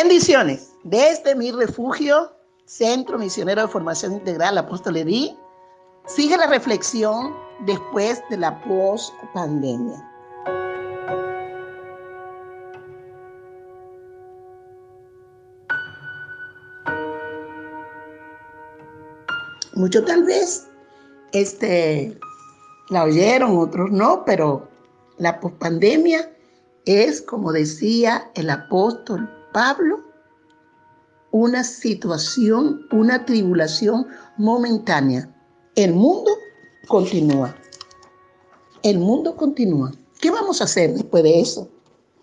Bendiciones. Desde mi refugio, Centro Misionero de Formación Integral Apóstol Edí, sigue la reflexión después de la post-pandemia. Muchos tal vez este, la oyeron, otros no, pero la pospandemia es, como decía el apóstol Pablo una situación, una tribulación momentánea. El mundo continúa. El mundo continúa. ¿Qué vamos a hacer después de eso?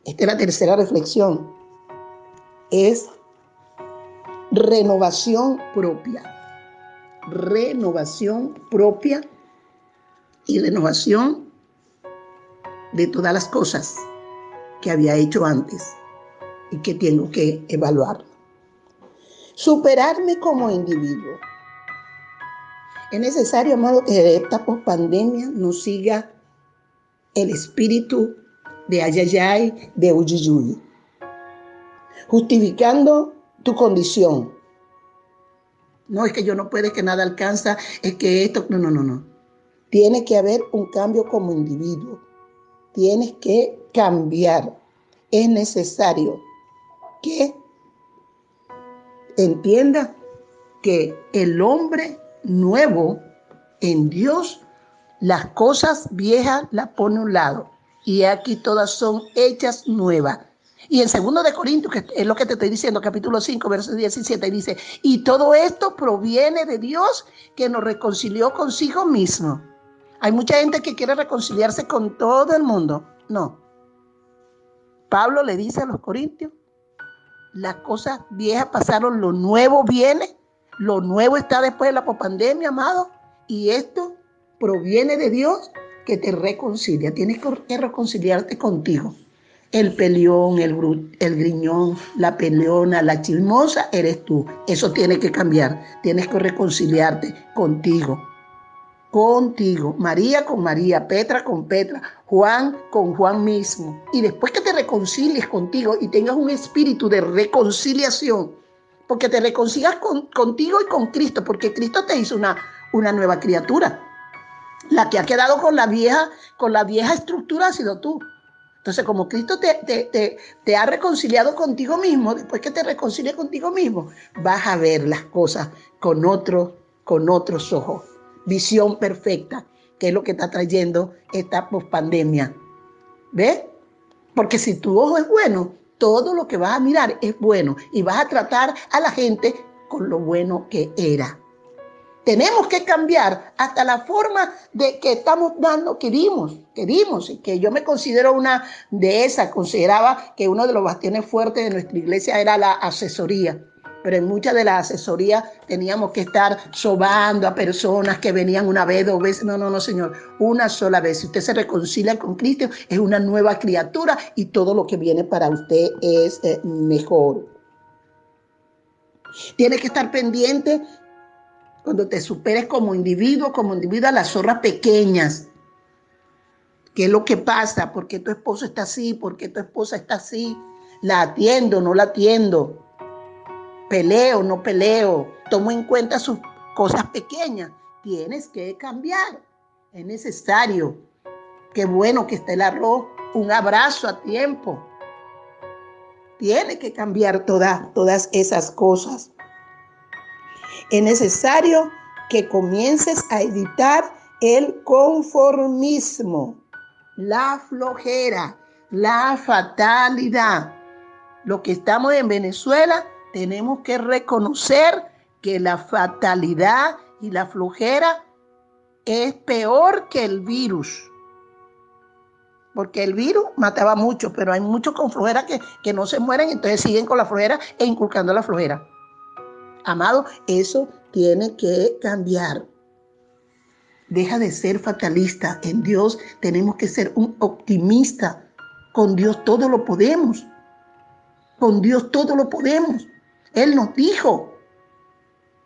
Esta es la tercera reflexión. Es renovación propia. Renovación propia y renovación de todas las cosas que había hecho antes y que tengo que evaluar. Superarme como individuo. Es necesario, amado, que esta pospandemia nos siga el espíritu de Ayayay, de Uyuyuy, justificando tu condición. No es que yo no puede, que nada alcanza, es que esto, no, no, no, no. Tiene que haber un cambio como individuo. Tienes que cambiar. Es necesario entienda que el hombre nuevo en Dios, las cosas viejas las pone a un lado y aquí todas son hechas nuevas. Y en segundo de Corintios, que es lo que te estoy diciendo, capítulo 5, verso 17, dice, y todo esto proviene de Dios que nos reconcilió consigo mismo. Hay mucha gente que quiere reconciliarse con todo el mundo. No. Pablo le dice a los corintios, las cosas viejas pasaron, lo nuevo viene, lo nuevo está después de la pandemia, amado, y esto proviene de Dios que te reconcilia. Tienes que reconciliarte contigo. El peleón, el, el griñón, la peleona, la chismosa, eres tú. Eso tiene que cambiar. Tienes que reconciliarte contigo contigo, María con María, Petra con Petra, Juan con Juan mismo. Y después que te reconcilies contigo y tengas un espíritu de reconciliación, porque te reconcilias contigo y con Cristo, porque Cristo te hizo una, una nueva criatura. La que ha quedado con la vieja, con la vieja estructura ha sido tú. Entonces, como Cristo te, te, te, ha reconciliado contigo mismo, después que te reconcilies contigo mismo, vas a ver las cosas con, otro, con otros ojos visión perfecta, que es lo que está trayendo esta pospandemia. ¿Ves? Porque si tu ojo es bueno, todo lo que vas a mirar es bueno y vas a tratar a la gente con lo bueno que era. Tenemos que cambiar hasta la forma de que estamos dando, que dimos, que dimos, y que yo me considero una de esas, consideraba que uno de los bastiones fuertes de nuestra iglesia era la asesoría pero en muchas de las asesorías teníamos que estar sobando a personas que venían una vez, dos veces. No, no, no, Señor, una sola vez. Si usted se reconcilia con Cristo, es una nueva criatura y todo lo que viene para usted es eh, mejor. Tiene que estar pendiente cuando te superes como individuo, como individuo a las zorras pequeñas. ¿Qué es lo que pasa? ¿Por qué tu esposo está así? ¿Por qué tu esposa está así? ¿La atiendo? ¿No la atiendo? Peleo, no peleo, tomo en cuenta sus cosas pequeñas. Tienes que cambiar. Es necesario. Qué bueno que esté el arroz. Un abrazo a tiempo. Tiene que cambiar todas, todas esas cosas. Es necesario que comiences a editar el conformismo, la flojera, la fatalidad. Lo que estamos en Venezuela tenemos que reconocer que la fatalidad y la flojera es peor que el virus. porque el virus mataba mucho, pero hay muchos con flojera que, que no se mueren, entonces siguen con la flojera e inculcando la flojera. Amado, eso tiene que cambiar. Deja de ser fatalista. En Dios tenemos que ser un optimista. Con Dios todo lo podemos. Con Dios todo lo podemos. Él nos dijo,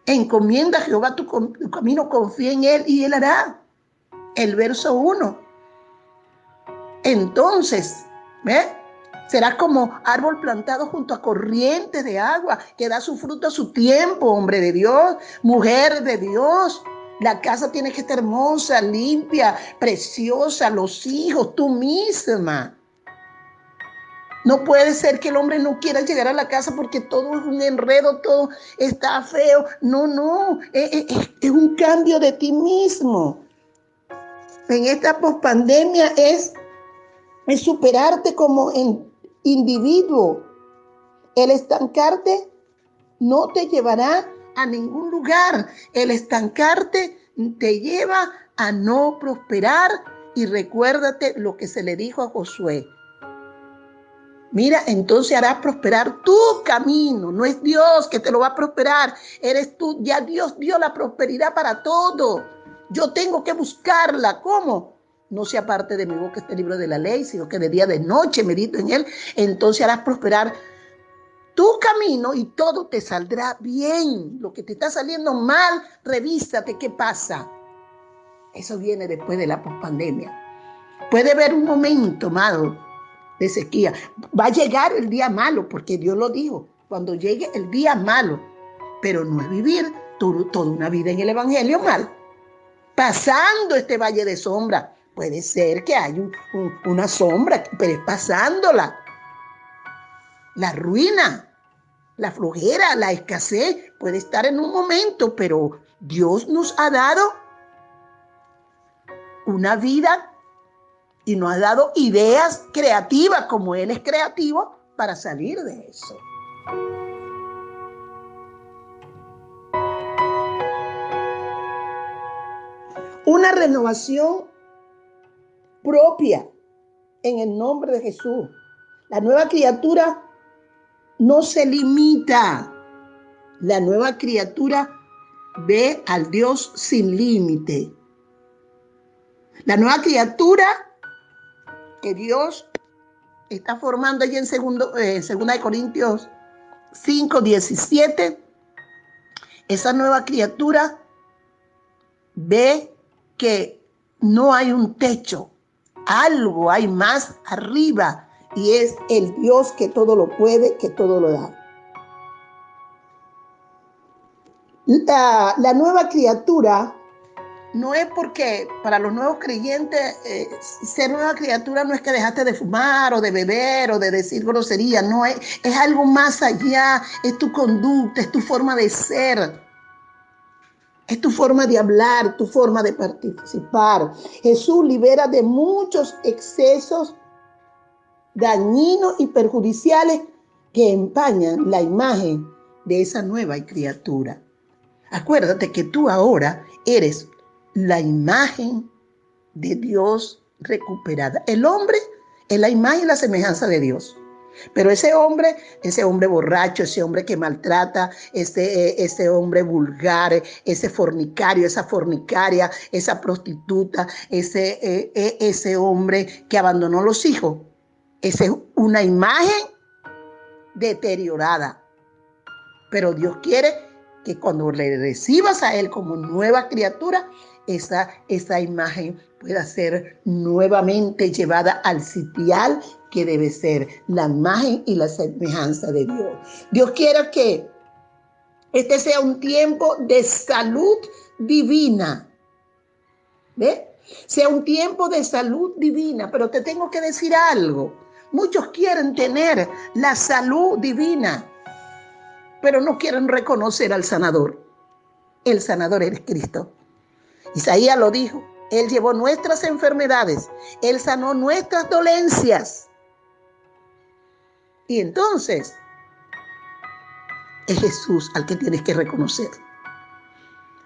encomienda a Jehová tu, camino, confía en Él y Él hará. El verso 1. Entonces, ¿ve? Será como árbol plantado junto a corrientes de agua que da su fruto a su tiempo, hombre de Dios, mujer de Dios. La casa tiene que estar hermosa, limpia, preciosa, los hijos, tú misma. No puede ser que el hombre no quiera llegar a la casa porque todo es un enredo, todo está feo. No, no, es, es, es un cambio de ti mismo. En esta pospandemia es es superarte como individuo. El estancarte no te llevará a ningún lugar. El estancarte te lleva a no prosperar y recuérdate lo que se le dijo a Josué. Mira, entonces harás prosperar tu camino. No es Dios que te lo va a prosperar. Eres tú. Ya Dios dio la prosperidad para todo. Yo tengo que buscarla. ¿Cómo? no sea parte de mi boca este libro de la ley, sino que de día de noche medito en él, entonces harás prosperar tu camino y todo te saldrá bien. Lo que te está saliendo mal, revísate qué pasa. Eso viene después de la pospandemia. Puede haber un momento, amado, de sequía. Va a llegar el día malo, porque Dios lo dijo, cuando llegue el día malo, pero no es vivir toda una vida en el Evangelio mal. Pasando este valle de sombra, Puede ser que haya una sombra, pero es pasándola. La ruina, la flojera, la escasez puede estar en un momento, pero Dios nos ha dado una vida y nos ha dado ideas creativas, como Él es creativo, para salir de eso. Una renovación propia en el nombre de Jesús. La nueva criatura no se limita. La nueva criatura ve al Dios sin límite. La nueva criatura que Dios está formando allí en, segundo, eh, de Corintios 5, 17, esa nueva criatura ve que no hay un techo algo hay más arriba y es el Dios que todo lo puede, que todo lo da. La, nueva criatura no es porque para los nuevos creyentes eh, ser nueva criatura no es que dejaste de fumar o de beber o de decir grosería, no es, es algo más allá, es tu conducta, es tu forma de ser. Es tu forma de hablar, tu forma de participar. Jesús libera de muchos excesos dañinos y perjudiciales que empañan la imagen de esa nueva criatura. Acuérdate que tú ahora eres la imagen de Dios recuperada. El hombre es la imagen y la semejanza de Dios. Pero ese hombre, ese hombre borracho, ese hombre que maltrata, ese, eh, ese hombre vulgar, ese fornicario, esa fornicaria, esa prostituta, ese, eh, eh, ese hombre que abandonó los hijos, esa es una imagen deteriorada. Pero Dios quiere cuando le recibas a Él como nueva criatura, esa, esa imagen pueda ser nuevamente llevada al sitial que debe ser la imagen y la semejanza de Dios. Dios quiere que este sea un tiempo de salud divina. ¿Ve? Sea un tiempo de salud divina, pero te tengo que decir algo. Muchos quieren tener la salud divina, pero no quieren reconocer al sanador. El sanador es Cristo. Isaías lo dijo. Él llevó nuestras enfermedades. Él sanó nuestras dolencias. Y entonces es Jesús al que tienes que reconocer.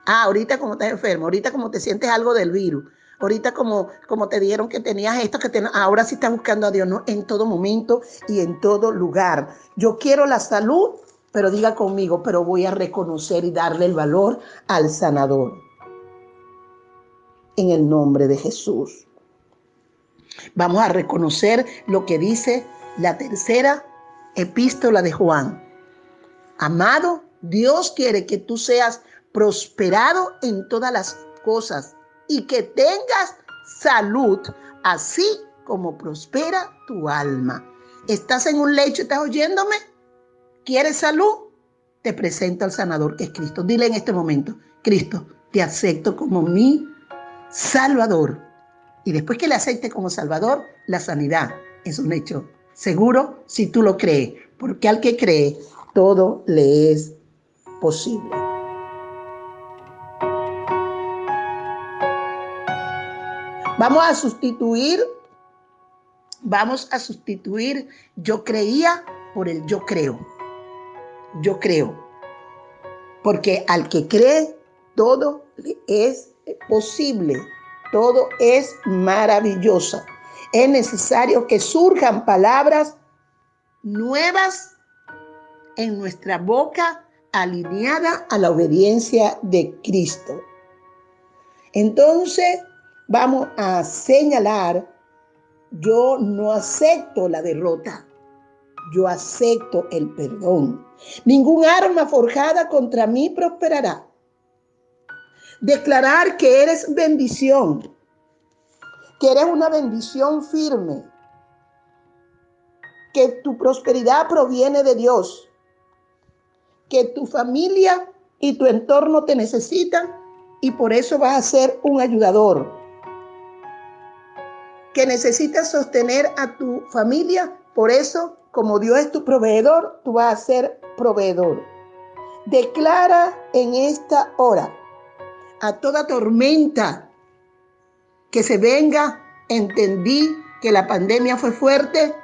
Ah, ahorita como estás enfermo, ahorita como te sientes algo del virus, Ahorita como, como te dieron que tenías esto, que ahora sí estás buscando a Dios, ¿no? En todo momento y en todo lugar. Yo quiero la salud, pero diga conmigo, pero voy a reconocer y darle el valor al sanador. En el nombre de Jesús. Vamos a reconocer lo que dice la tercera epístola de Juan. Amado, Dios quiere que tú seas prosperado en todas las cosas y que tengas salud, así como prospera tu alma. ¿Estás en un lecho? ¿Estás oyéndome? ¿Quieres salud? Te presento al sanador que es Cristo. Dile en este momento, Cristo, te acepto como mi Salvador. Y después que le acepte como Salvador, la sanidad es un hecho seguro si tú lo crees, porque al que cree, todo le es posible. Vamos a sustituir, vamos a sustituir yo creía por el yo creo. Yo creo. Porque al que cree, todo es posible, todo es maravilloso. Es necesario que surjan palabras nuevas en nuestra boca alineada a la obediencia de Cristo. Entonces, vamos a señalar, yo no acepto la derrota, yo acepto el perdón. Ningún arma forjada contra mí prosperará. Declarar que eres bendición, que eres una bendición firme, que tu prosperidad proviene de Dios, que tu familia y tu entorno te necesitan y por eso vas a ser un ayudador que necesitas sostener a tu familia. Por eso, como Dios es tu proveedor, tú vas a ser proveedor. Declara en esta hora a toda tormenta que se venga. Entendí que la pandemia fue fuerte,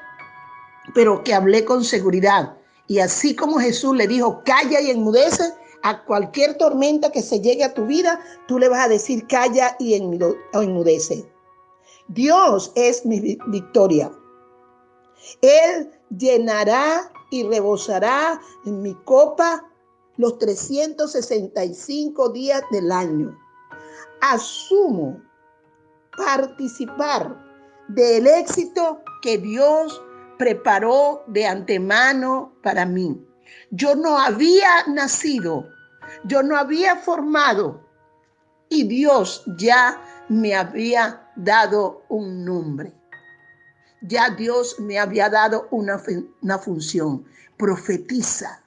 pero que hablé con seguridad. Y así como Jesús le dijo, calla y enmudece, a cualquier tormenta que se llegue a tu vida, tú le vas a decir, calla y enmudece. Dios es mi victoria. Él llenará y rebosará en mi copa los 365 días del año. Asumo participar del éxito que Dios preparó de antemano para mí. Yo no había nacido, yo no había formado y Dios ya me había dado un nombre. Ya Dios me había dado una, una función. Profetiza,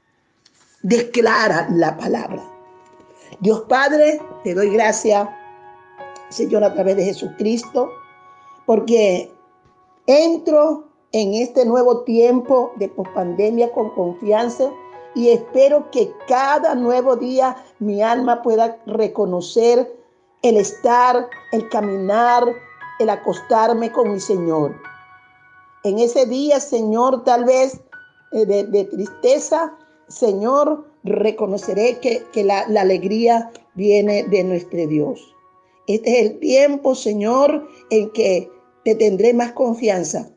declara la palabra. Dios Padre, te doy gracias, Señor, a través de Jesucristo, porque entro en este nuevo tiempo de pospandemia con confianza y espero que cada nuevo día mi alma pueda reconocer el estar, el caminar, el acostarme con mi Señor. En ese día, Señor, tal vez eh, de, tristeza, Señor, reconoceré que, la, la alegría viene de nuestro Dios. Este es el tiempo, Señor, en que te tendré más confianza.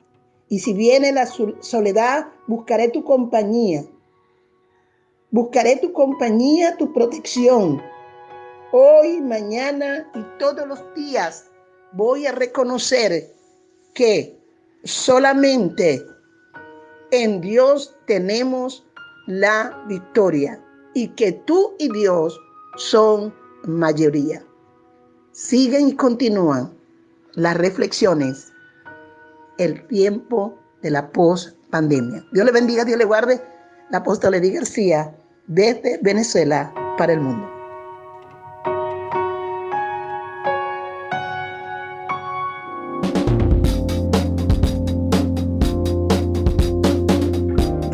Y si viene la soledad, buscaré tu compañía. Buscaré tu compañía, tu protección hoy, mañana y todos los días voy a reconocer que solamente en Dios tenemos la victoria y que tú y Dios son mayoría. Siguen y continúan las reflexiones, el tiempo de la post pandemia. Dios le bendiga, Dios le guarde. La apóstol Eddie García desde Venezuela para el mundo.